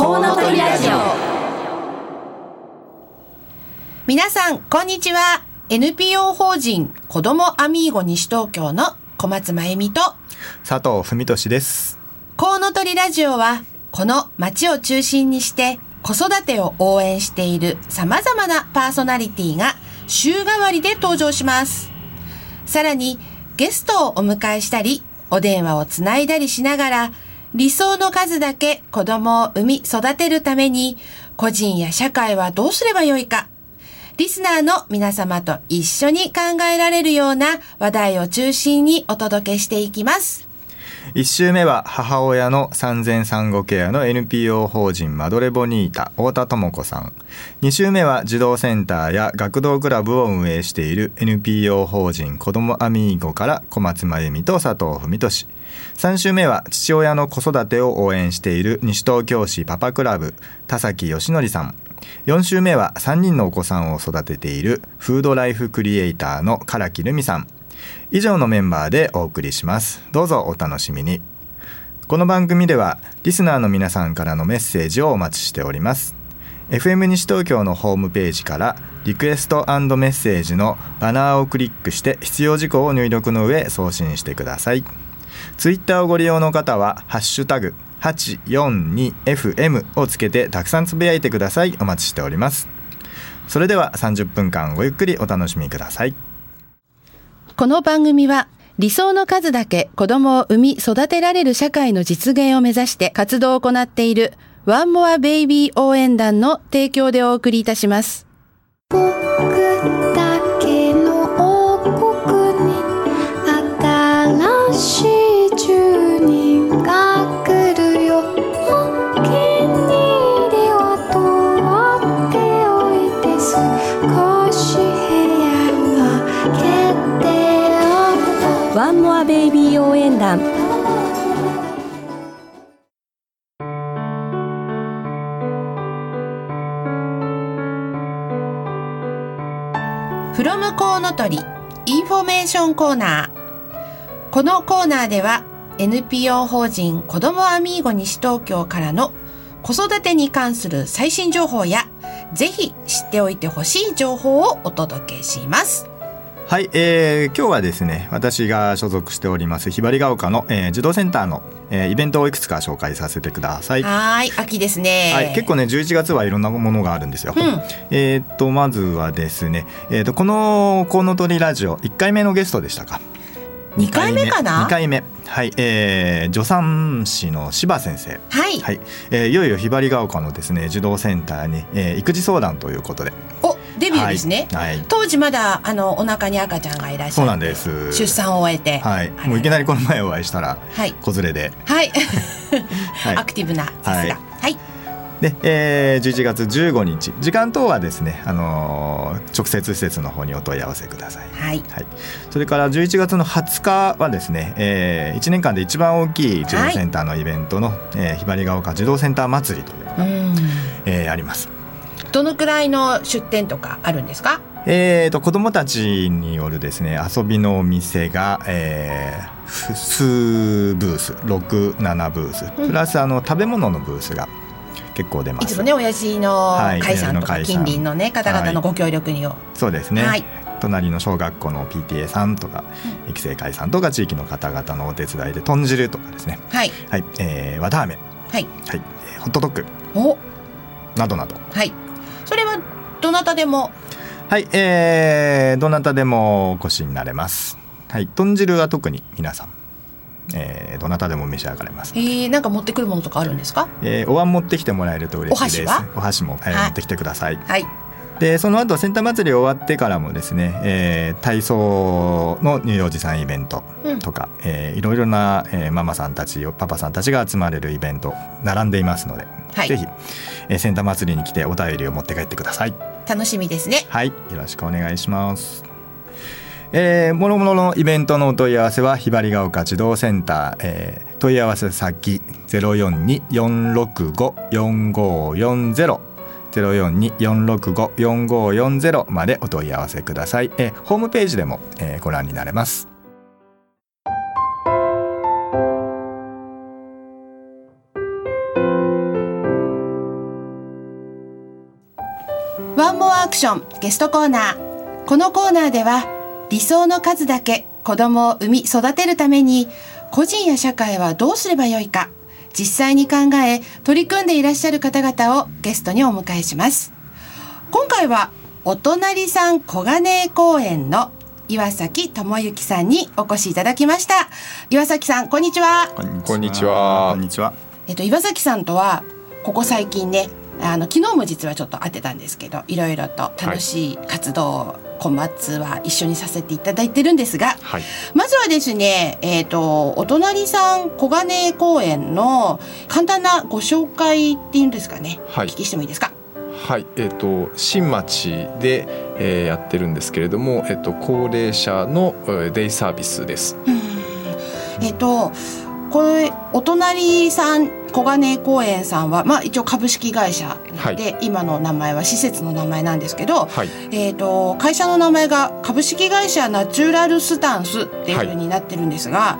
コウノトリラジオ。皆さんこんにちは。NPO 法人子どもアミーゴ西東京の小松真由美と佐藤文俊です。コウノトリラジオはこの街を中心にして子育てを応援している様々なパーソナリティが週替わりで登場します。さらにゲストをお迎えしたり、お電話をつないだりしながら、理想の数だけ子供を産み育てるために、個人や社会はどうすればよいか、リスナーの皆様と一緒に考えられるような話題を中心にお届けしていきます。1週目は母親の産前産後ケアの NPO 法人マドレボニータ太田智子さん。2週目は児童センターや学童クラブを運営している NPO 法人子どもアミーゴから小松真由美と佐藤文俊。3週目は父親の子育てを応援している西東京市パパクラブ田崎義則さん。4週目は3人のお子さんを育てているフードライフクリエイターの唐木留美さん。以上のメンバーでお送りします。どうぞお楽しみに。この番組ではリスナーの皆さんからのメッセージをお待ちしております。FM 西東京のホームページからリクエストメッセージのバナーをクリックして必要事項を入力の上送信してください。ツイッターをご利用の方はハッシュタグ 842FM をつけてたくさんつぶやいてください。お待ちしております。それでは30分間ごゆっくりお楽しみください。この番組は理想の数だけ子供を産み育てられる社会の実現を目指して活動を行っているワンモアベイビー応援団の提供でお送りいたします。僕だけの王国に新しいワンモアベイビー応援団From こうのとりインフォメーションコーナー。このコーナーでは NPO 法人子どもアミーゴ西東京からの子育てに関する最新情報やぜひ知っておいてほしい情報をお届けします。はい、えー、今日はですね私が所属しておりますひばりが丘の、えー、児童センターの、えー、イベントをいくつか紹介させてください。はーい、秋ですね。はい、結構ね11月はいろんなものがあるんですよ。うんえーっとまずはですね、えーっとこの「コウノトリラジオ」1回目のゲストでしたか？二回目かな？2回目。はいえー、助産師の柴先生。はい。はい、えーいよいよひばりが丘のですね児童センターに、えー育児相談ということで。お、デビューですね。はい、はい。当時まだあのお腹に赤ちゃんがいらっしゃってそうなんです。出産を終えて、はい。もういきなりこの前お会いしたらはい。子連れで、はい、はい。アクティブなさすが。はい、で、えー、11月15日。時間等はですね、あのー直接施設の方にお問い合わせください。はい。はい、それから11月の20日はですね、え1年間で一番大きい児童センターのイベントの、えーひばりが丘児童センター祭りというのが、うん。えーあります。どのくらいの出店とかあるんですか？えー、と子どもたちによるですね遊びのお店が、えー、ふ数ブース67ブース。うん。プラスあの食べ物のブースが結構出ます。いつもね親父のはい会さんとか近隣のね方々のご協力によ、そうですね、はい。隣の小学校の PTA さんとか、育成会さんとか地域の方々のお手伝いで豚汁とかですね。はい。はい、えー、わたあめはい。はい、えーホットドッグ。お。などなど。はい。それはどなたでも。はい、えー、どなたでもお越しになれます。はい。豚汁は特に皆さんえー、どなたでも召し上がれます、えー、なんか持ってくるものとかあるんですか？えー、お椀持ってきてもらえると嬉しいです。お箸は？お箸も、えーはい。持ってきてください。はい。でその後センター祭り終わってからもですね、えー体操の乳幼児さんイベントとか、えーいろいろな、えーママさんたちパパさんたちが集まれるイベント並んでいますので、はい。ぜひ、えーセンター祭りに来てお便りを持って帰ってください。楽しみですね。はい。よろしくお願いしますえー、もろもろのイベントのお問い合わせはひばりが丘児童センター、えー問い合わせ先042-465-4540 042-465-4540までお問い合わせください、えーホームページでも、えーご覧になれます。ワンモアアクションゲストコーナー。このコーナーでは理想の数だけ子供を産み育てるために個人や社会はどうすればよいか実際に考え取り組んでいらっしゃる方々をゲストにお迎えします。今回はお隣さん小金井公園の岩崎智之さんにお越しいただきました。岩崎さんこんにちは。こんにちは。こんにちは。えっと岩崎さんとはここ最近ねあの昨日も実はちょっと会ってたんですけどいろいろと楽しい活動を小松は一緒にさせていただいてるんですが、はい。まずはですね、えっ、と、お隣さん小金井公園の簡単なご紹介っていうんですかね。はい。お聞きしてもいいですか？はい。えっ、と新町で、えーやってるんですけれどもえっ、と高齢者の、えーデイサービスです。えっ、と、これ、お隣さん小金井公園さんは、まあ一応株式会社なので、今の名前は施設の名前なんですけど、はい。えっ、と、会社の名前が株式会社ナチュラルスタンスっていう風になってるんですが、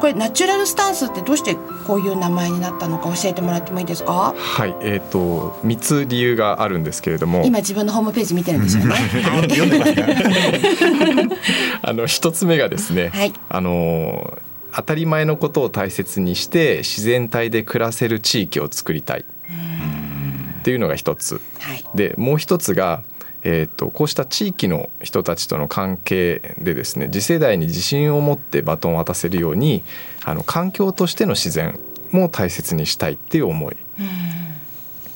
これナチュラルスタンスってどうしてこういう名前になったのか教えてもらってもいいですか？はい。えっ、と3つ理由があるんですけれども。今自分のホームページ見てるんですよね。はい。あの一つ目がですね、はい。あの当たり前のことを大切にして自然体で暮らせる地域を作りたいっていうのが一つはい。でもう一つが、えー、とこうした地域の人たちとの関係でですね次世代に自信を持ってバトンを渡せるようにあの環境としての自然も大切にしたいっていう思い。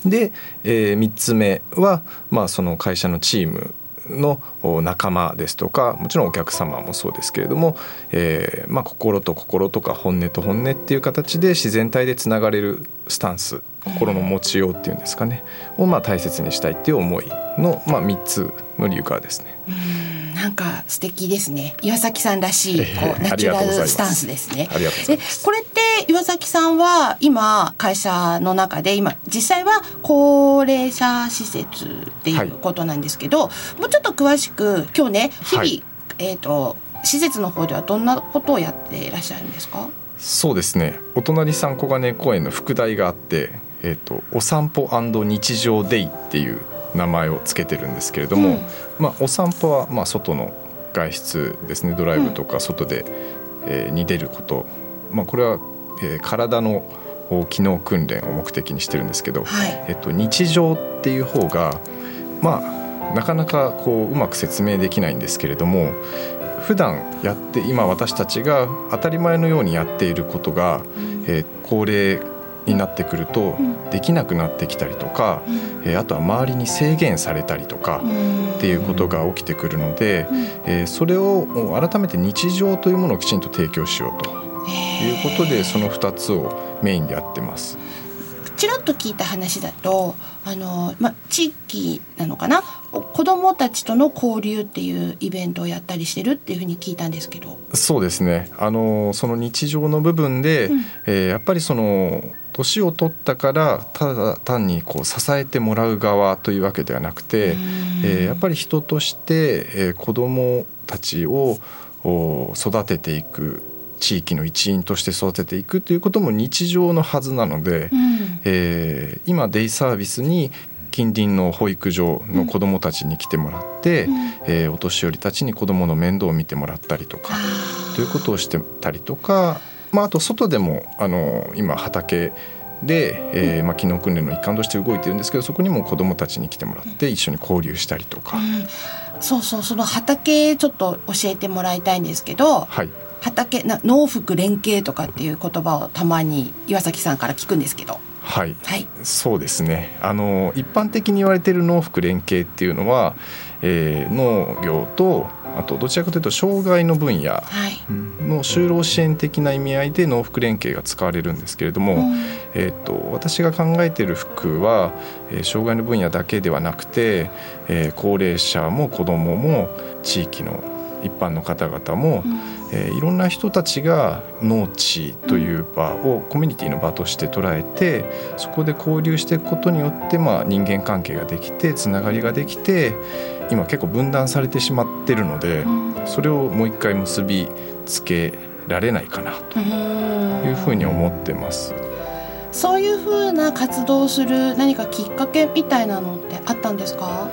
で、え3つ目は、まあ、その会社のチームのお仲間ですとかもちろんお客様もそうですけれども、えーまあ、心と心とか本音と本音っていう形で自然体でつながれるスタンス心の持ちようっていうんですかねをまあ大切にしたいっていう思いの、まあ、3つの理由からですね。なんか素敵ですね。岩崎さんらしい、ええこうナチュラルスタンスですね。ありがとうございますでこれ岩崎さんは今会社の中で今実際は高齢者施設っていうことなんですけど、もうちょっと詳しく今日ね日々、はい。えっ、と施設の方ではどんなことをやっていらっしゃるんですか？そうですね。お隣さん小金井公園の副題があって「えー、とお散歩日常デイ」っていう名前をつけてるんですけれども、うん。まあ、お散歩はまあ外の外出ですね。ドライブとか外で、えーに出ること、まあ、これは、えー体のお機能訓練を目的にしてるんですけど、はい。えっと、日常っていう方がまあなかなかこううまく説明できないんですけれども普段やって今私たちが当たり前のようにやっていることが、えー高齢になってくるとできなくなってきたりとか、えーあとは周りに制限されたりとかっていうことが起きてくるので、えーそれを改めて日常というものをきちんと提供しようということでその2つをメインでやってます。ちらっと聞いた話だとあの、ま、地域なのかな？お子どもたちとの交流っていうイベントをやったりしてるっていうふうに聞いたんですけど。そうですねあのその日常の部分で、うんえーやっぱりその年を取ったからただ単にこう支えてもらう側というわけではなくて、えーやっぱり人として、えー子どもたちをお育てていく地域の一員として育てていくということも日常のはずなので、うん。えー今デイサービスに近隣の保育所の子どもたちに来てもらって、うん。えーお年寄りたちに子どもの面倒を見てもらったりとか。ということをしてたりとか、まあ、あと外でもあの今畑で、えーまあ、機能訓練の一環として動いてるんですけどそこにも子どもたちに来てもらって一緒に交流したりとか、そうそうその畑ちょっと教えてもらいたいんですけどはい畑な農福連携とかっていう言葉をたまに岩崎さんから聞くんですけど。はい。はい。そうですね。あの一般的に言われている農福連携っていうのは、えー農業とあとどちらかというと障害の分野はい。の就労支援的な意味合いで農福連携が使われるんですけれども、うん。えー、と私が考えている服は、えー障害の分野だけではなくて、えー高齢者も子どもも地域の一般の方々も、えーいろんな人たちが農地という場をコミュニティの場として捉えてそこで交流していくことによって、まあ、人間関係ができてつながりができて今結構分断されてしまってるので、それをもう一回結びつけられないかなというふうに思ってます。そういうふうな活動をする何かきっかけみたいなのってあったんですか？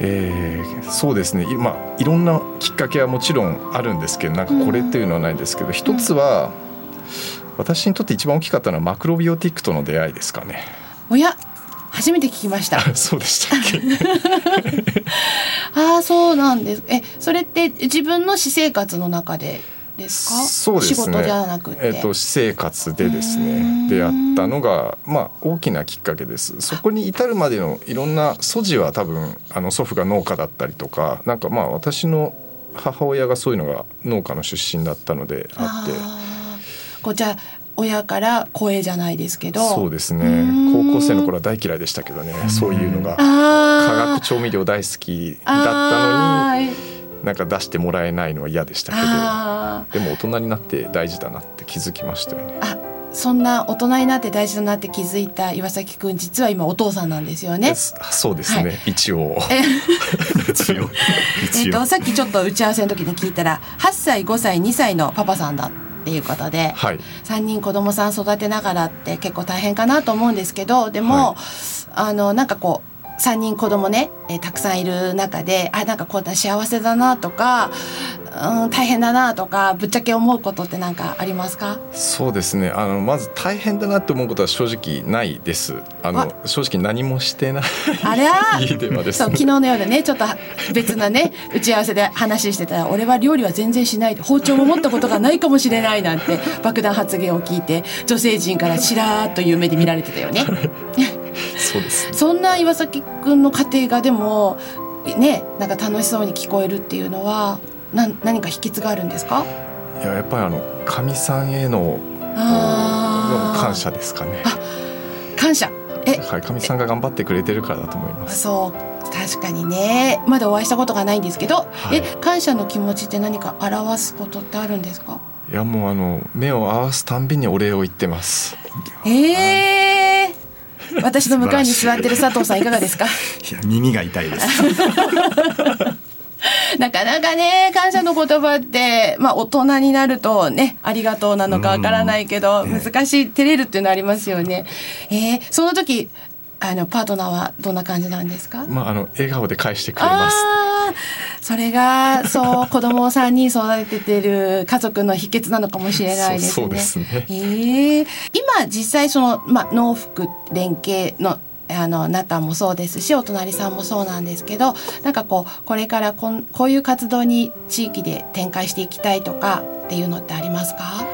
えーそうですね。い,、まあ、いろんなきっかけはもちろんあるんですけどなんかこれっていうのはないですけど、一つは私にとって一番大きかったのはマクロビオティックとの出会いですかね。おや初めて聞きました。そうでしたっけ？ああそうなんです。えそれって自分の私生活の中でですか？そうですね。仕事じゃなくて、えっと私生活でですね出会ったのがまあ大きなきっかけです。そこに至るまでのいろんな素地は多分あの祖父が農家だったりとかなんかまあ私の母親がそういうのが農家の出身だったのであって。こうじゃあ親から声じゃないですけど。そうですね。ん。高校生の頃は大嫌いでしたけどね。そういうのがあ化ー学調味料大好きだったのになんか出してもらえないのは嫌でしたけどでも大人になって大事だなって気づきましたよね。あそんな大人になって大事だなって気づいた岩崎くん実は今お父さんなんですよね。そうですね、はい。一応。一応。えっと、さっきちょっと打ち合わせの時に聞いたら8歳5歳2歳のパパさんだっていうことで、はい。3人子供さん育てながらって結構大変かなと思うんですけどでも、はい。あのなんかこう3人子供ね、えーたくさんいる中であなんかこんな幸せだなとか、うん、大変だなとかぶっちゃけ思うことって何かありますか？そうですね。あのまず大変だなって思うことは正直ないです。あの正直何もしてないあれは 家ではですそうね昨日の夜ねちょっと別なね 打ち合わせで話してたら俺は料理は全然しない包丁も持ったことがないかもしれないなんて爆弾発言を聞いて女性陣からしらーっという目で見られてたよね。そうです。ねそんな岩崎くんの家庭がでもねなんか楽しそうに聞こえるっていうのはな何か秘訣があるんですか？いややっぱりあのかみさんへの感謝ですかね。感謝。えはいかみさんが頑張ってくれてるからだと思います。そう確かにね。まだお会いしたことがないんですけど、はい。え感謝の気持ちって何か表すことってあるんですか？いやもうあの目を合わすたんびにお礼を言ってます。えー、私の向かいに座ってる佐藤さんいかがですか？い。や耳が痛いです。なかなかね感謝の言葉って、まあ、大人になるとねありがとうなのかわからないけど、難しい照れるっていうのありますよね。えー、その時あのパートナーはどんな感じなんですか？まああの笑顔で返してくれます。あーそれがそう子供を3人育ててる家族の秘訣なのかもしれないですね。そうですねえー今実際その、まあ、農福連携のあの中もそうですしお隣さんもそうなんですけどなんかこうこれからこんこういう活動に地域で展開していきたいとかっていうのってありますか？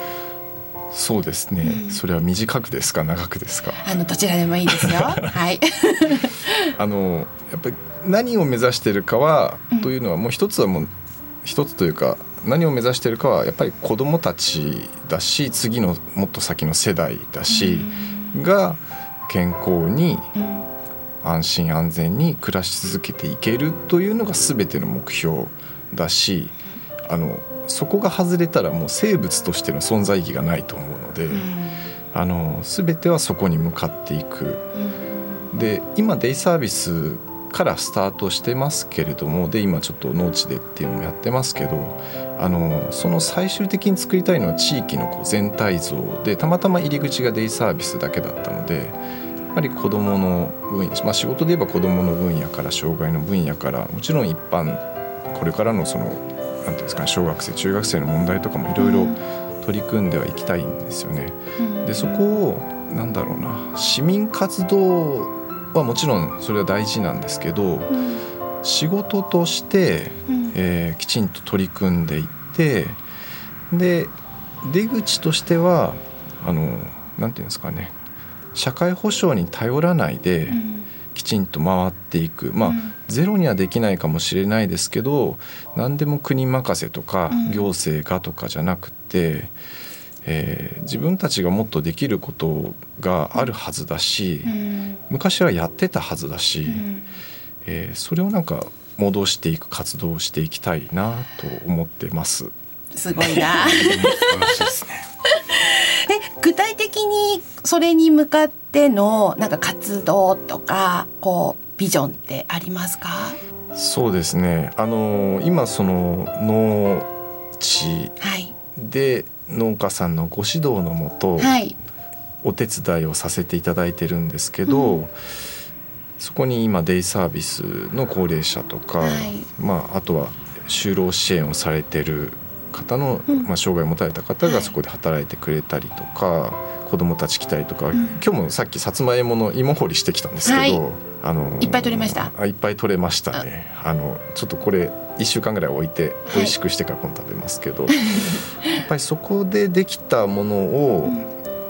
そうですね、それは短くですか長くですか？あのどちらでもいいですよ。はい。あのやっぱり何を目指してるかは、うんというのはもう一つはもう一つというか何を目指してるかはやっぱり子どもたちだし次のもっと先の世代だし、が健康にうん。安心安全に暮らし続けていけるというのが全ての目標だしあのそこが外れたらもう生物としての存在意義がないと思うので、あの全てはそこに向かっていく。で今デイサービスからスタートしてますけれどもで今ちょっと農地でっていうのもやってますけどあのその最終的に作りたいのは地域のこう全体像でたまたま入り口がデイサービスだけだったのでやっぱり子どもの分野、まあ、仕事で言えば子どもの分野から障害の分野からもちろん一般これからのそのなんていうんですかね小学生中学生の問題とかもいろいろ取り組んではいきたいんですよね。でそこをなんだろうな市民活動はもちろんそれは大事なんですけど仕事として、えーきちんと取り組んでいってで出口としてはあのなんていうんですかね社会保障に頼らないできちんと回っていく。まあ、ゼロにはできないかもしれないですけど何でも国任せとかうん。行政がとかじゃなくて、えー自分たちがもっとできることがあるはずだし、昔はやってたはずだし、えーそれをなんか戻していく活動をしていきたいなと思ってます。すごいな。え具体的にそれに向かってのなんか活動とかこうビジョンってありますか？そうですねあのー今その農地はいで農家さんのご指導のもと、はい。お手伝いをさせていただいてるんですけど、そこに今デイサービスの高齢者とか、はい。まあ、あとは就労支援をされてる方の、まあ、障害を持たれた方はい。がそこで働いてくれたりとか、子供たち来たりとか、ん。今日もさっきさつまいもの芋掘りしてきたんですけど、はい。あのいっぱい取れました。あいっぱい取れましたね。あのちょっとこれ1週間ぐらい置いてい美味しくしてから今度食べますけど、やっぱりそこでできたものを、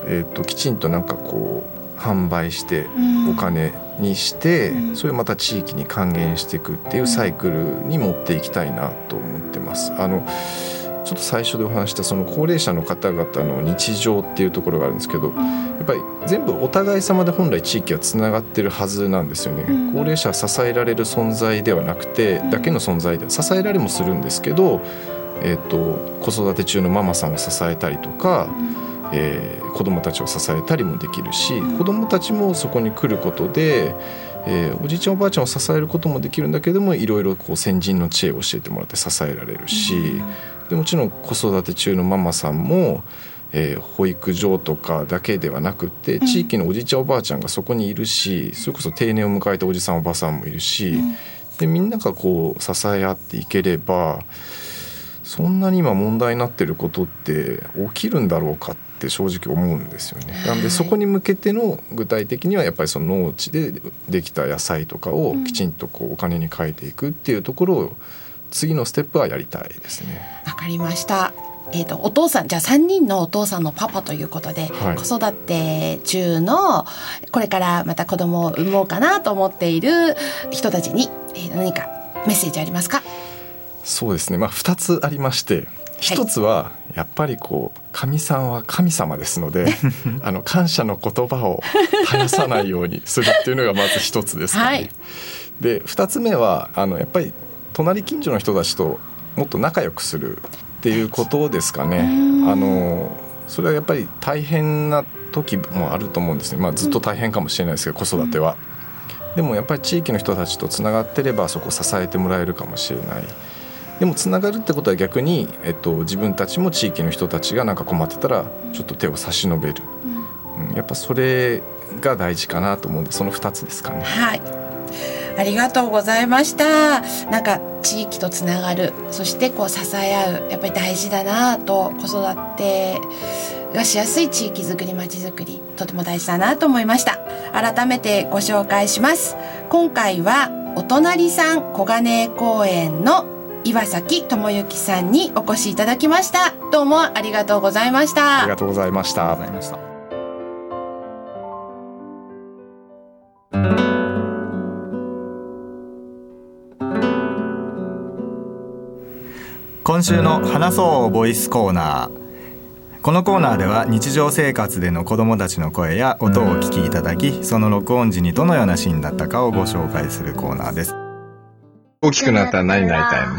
えー、ときちんとなんかこう販売してうん。お金にして、うん。それをまた地域に還元していくっていうサイクルに持っていきたいなと思ってます。あのちょっと最初でお話したその高齢者の方々の日常っていうところがあるんですけどやっぱり全部お互い様で本来地域はつながってるはずなんですよね、うん。高齢者は支えられる存在ではなくてだけの存在で支えられもするんですけど、えー、と子育て中のママさんを支えたりとか、えー子供たちを支えたりもできるし、子供たちもそこに来ることで、えーおじいちゃんおばあちゃんを支えることもできるんだけどもいろいろこう先人の知恵を教えてもらって支えられるし、でもちろん子育て中のママさんも、えー保育所とかだけではなくって地域のおじいちゃんおばあちゃんがそこにいるしそれこそ定年を迎えたおじさんおばさんもいるし、でみんながこう支え合っていければそんなに今問題になってることって起きるんだろうかって正直思うんですよね。なんでそこに向けての具体的にはやっぱりその農地でできた野菜とかをきちんとこうお金に変えていくっていうところを次のステップはやりたいですね。わかりました。えー、とお父さんじゃあ3人のお父さんのパパということで、はい子育て中のこれからまた子供を産もうかなと思っている人たちに、えー何かメッセージありますか？そうですね。まあ二つありまして、一つはやっぱりこう神さんは神様ですので、あの感謝の言葉を絶やさないようにするっていうのがまず一つですかね。はいで二つ目はあのやっぱり隣近所の人たちともっと仲良くするっていうことですかね。あのそれはやっぱり大変な時もあると思うんですね。まあずっと大変かもしれないですけど子育ては。でもやっぱり地域の人たちとつながってればそこ支えてもらえるかもしれない。でもつながるってことは逆に、えっと、自分たちも地域の人たちがなんか困ってたらちょっと手を差し伸べる、うんやっぱそれが大事かなと思うんでその2つですかね。はいありがとうございました。なんか地域とつながるそしてこう支え合うやっぱり大事だなと子育てがしやすい地域づくりまちづくりとても大事だなと思いました。改めてご紹介します。今回はお隣さん小金井公園の岩崎智之さんにお越しいただきました。どうもありがとうございました。ありがとうございました。今週の話そうボイスコーナーこのコーナーでは日常生活での子どもたちの声や音をお聞きいただきその録音時にどのようなシーンだったかをご紹介するコーナーです大きくなったら何になりたいの？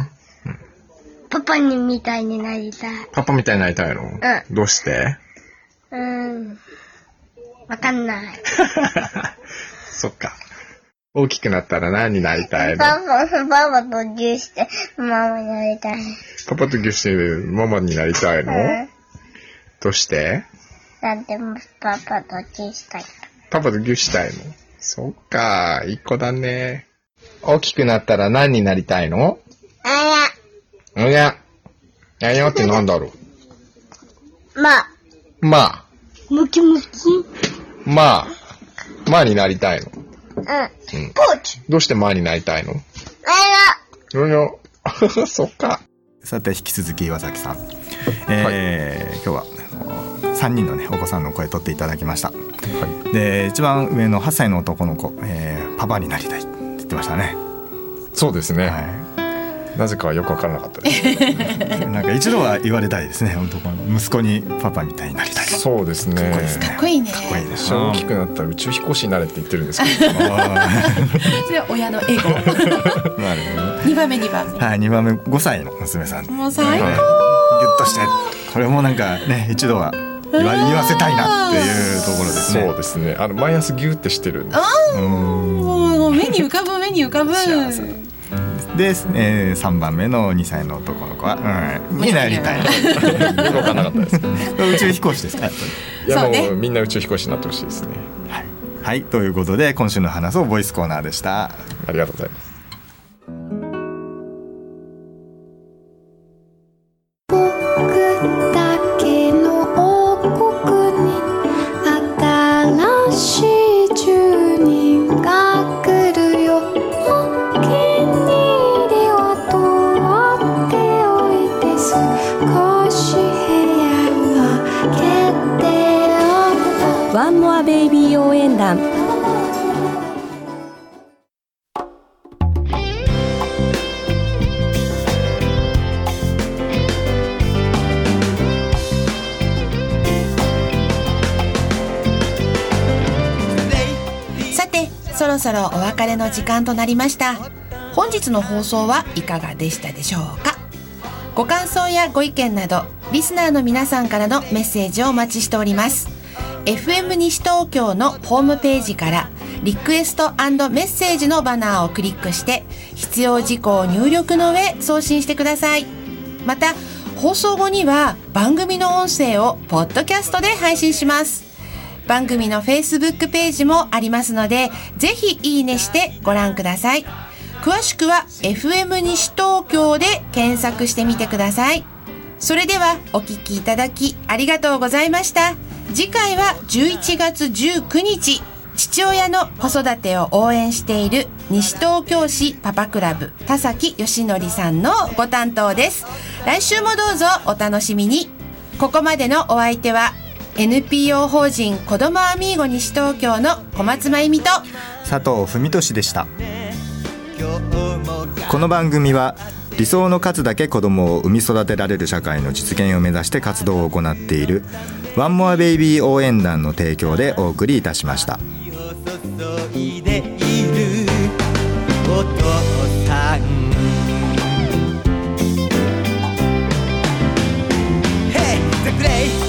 パパにみたいになりたい。パパみたいになりたいの？どうして？うーん。わかんない。そっか。大きくなったら何になりたいの？パパ、パパとギューしてママになりたい。パパとギュしてママになりたいの？うん。どうして？なんでもパパとギューしたい。パパとギュしたいの？そっか、いい子だね。大きくなったら何になりたいの？あおや。ややってなんだろや、まあ、うまあ、ムキムキ。まあ、まあになりたいの？うん。うん。ポーチ。どうしてまあになりたいの？あよよ。そっか。さて引き続き岩崎さん、えー今日はあの3人のねお子さんの声取っていただきました、で一番上の8歳の男の子、えーパパになりたいって言ってましたね、そうですね、はなぜかはよく分からなかったです。い、なんか一度は言われたいですね。男の息子にパパみたいになりたい。そうですね。かっこいいね。かっこいいです。私は大きくなったら宇宙飛行士になれって言ってるんですけど、それは親のエゴ。なるほど2番目2番目。はい2番目5歳の娘さん。もう最高。はい。ギュッとして。これもなんかね一度は言わ言わせたいなっていうところですね。そうですね。あの毎朝ギューってしてるんです。もう目に浮かぶ目に浮かぶで、えー、3番目の2歳の男の子は、うん、になりたい。分からなかったです。宇宙飛行士ですかやっぱり。いやそうね。もうみんな宇宙飛行士になってほしいですね。はい。ということで今週の話をボイスコーナーでした。ありがとうございますそろお別れの時間となりました。本日の放送はいかがでしたでしょうか？ご感想やご意見などリスナーの皆さんからのメッセージをお待ちしております。FM 西東京のホームページからリクエストメッセージのバナーをクリックして必要事項を入力の上送信してください。また放送後には番組の音声をポッドキャストで配信します。番組の Facebook ページもありますので、ぜひいいねしてご覧ください。詳しくは FM 西東京で検索してみてください。それではお聞きいただきありがとうございました。次回は11月19日、父親の子育てを応援している西東京市パパクラブ田崎義則さんのご担当です。来週もどうぞお楽しみに。ここまでのお相手は NPO 法人子どもアミーゴ西東京の小松真由美と佐藤文俊でした。この番組は理想の数だけ子どもを産み育てられる社会の実現を目指して活動を行っているワンモアベイビー応援団の提供でお送りいたしました。「Hey, the great